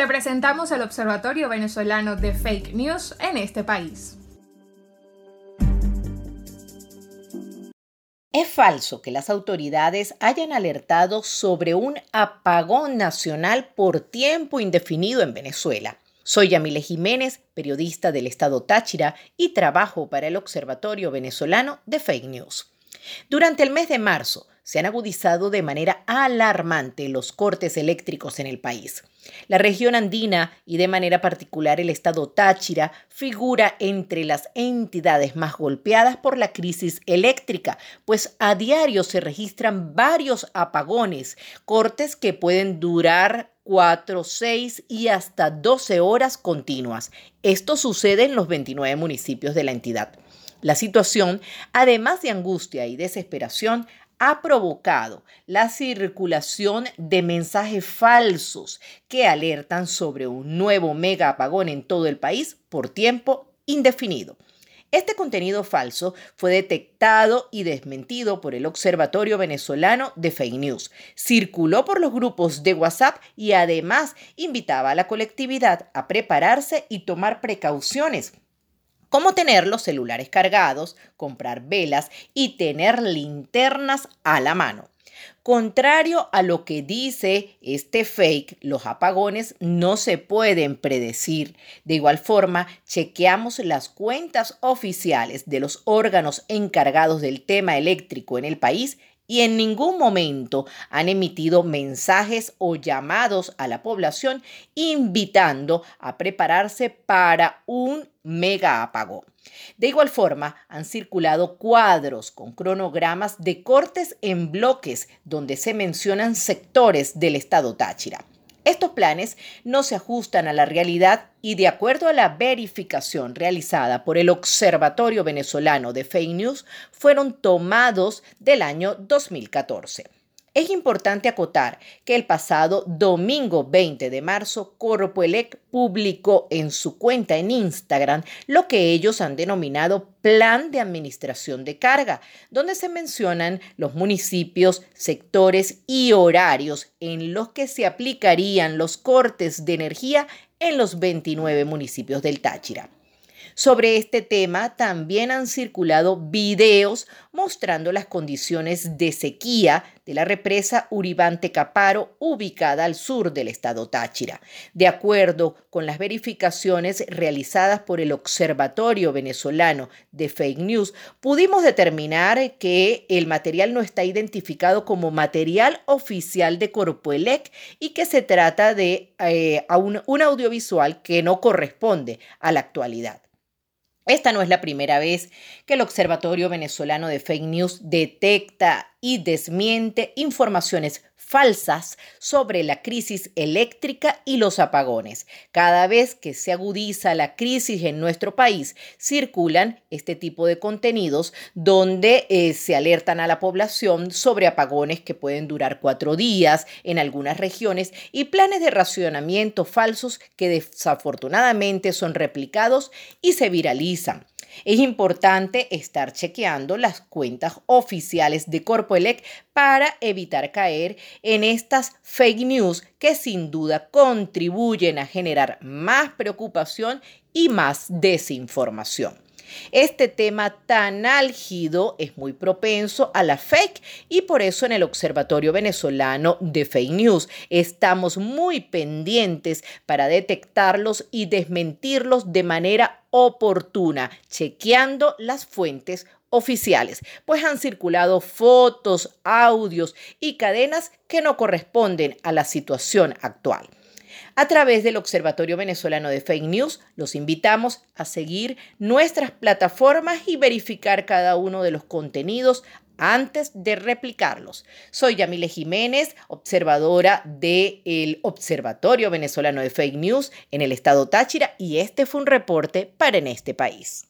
Te presentamos el Observatorio Venezolano de Fake News en este país. Es falso que las autoridades hayan alertado sobre un apagón nacional por tiempo indefinido en Venezuela. Soy Yamile Jiménez, periodista del Estado Táchira y trabajo para el Observatorio Venezolano de Fake News. Durante el mes de marzo se han agudizado de manera alarmante los cortes eléctricos en el país. La región andina y de manera particular el estado Táchira figura entre las entidades más golpeadas por la crisis eléctrica, pues a diario se registran varios apagones, cortes que pueden durar 4, 6 y hasta 12 horas continuas. Esto sucede en los 29 municipios de la entidad. La situación, además de angustia y desesperación, ha provocado la circulación de mensajes falsos que alertan sobre un nuevo mega apagón en todo el país por tiempo indefinido. Este contenido falso fue detectado y desmentido por el Observatorio Venezolano de Fake News. Circuló por los grupos de WhatsApp y además invitaba a la colectividad a prepararse y tomar precauciones como tener los celulares cargados, comprar velas y tener linternas a la mano. Contrario a lo que dice este fake, los apagones no se pueden predecir. De igual forma, chequeamos las cuentas oficiales de los órganos encargados del tema eléctrico en el país y en ningún momento han emitido mensajes o llamados a la población invitando a prepararse para un mega apagón. De igual forma, han circulado cuadros con cronogramas de cortes en bloques donde se mencionan sectores del estado Táchira. Estos planes no se ajustan a la realidad y de acuerdo a la verificación realizada por el Observatorio Venezolano de Fake News, fueron tomados del año 2014. Es importante acotar que el pasado domingo 20 de marzo, Corpoelec publicó en su cuenta en Instagram lo que ellos han denominado Plan de Administración de Carga, donde se mencionan los municipios, sectores y horarios en los que se aplicarían los cortes de energía en los 29 municipios del Táchira. Sobre este tema también han circulado videos mostrando las condiciones de sequía de la represa Uribante Caparo, ubicada al sur del estado Táchira. De acuerdo con las verificaciones realizadas por el Observatorio Venezolano de Fake News, pudimos determinar que el material no está identificado como material oficial de Corpoelec y que se trata de eh, un audiovisual que no corresponde a la actualidad. Esta no es la primera vez que el Observatorio Venezolano de Fake News detecta y desmiente informaciones falsas sobre la crisis eléctrica y los apagones. Cada vez que se agudiza la crisis en nuestro país, circulan este tipo de contenidos donde eh, se alertan a la población sobre apagones que pueden durar cuatro días en algunas regiones y planes de racionamiento falsos que desafortunadamente son replicados y se viralizan. Es importante estar chequeando las cuentas oficiales de Corpoelec para evitar caer en estas fake news que sin duda contribuyen a generar más preocupación y más desinformación. Este tema tan álgido es muy propenso a la fake y por eso en el Observatorio Venezolano de Fake News estamos muy pendientes para detectarlos y desmentirlos de manera oportuna, chequeando las fuentes oficiales, pues han circulado fotos, audios y cadenas que no corresponden a la situación actual. A través del Observatorio Venezolano de Fake News, los invitamos a seguir nuestras plataformas y verificar cada uno de los contenidos antes de replicarlos. Soy Yamile Jiménez, observadora del Observatorio Venezolano de Fake News en el estado Táchira y este fue un reporte para en este país.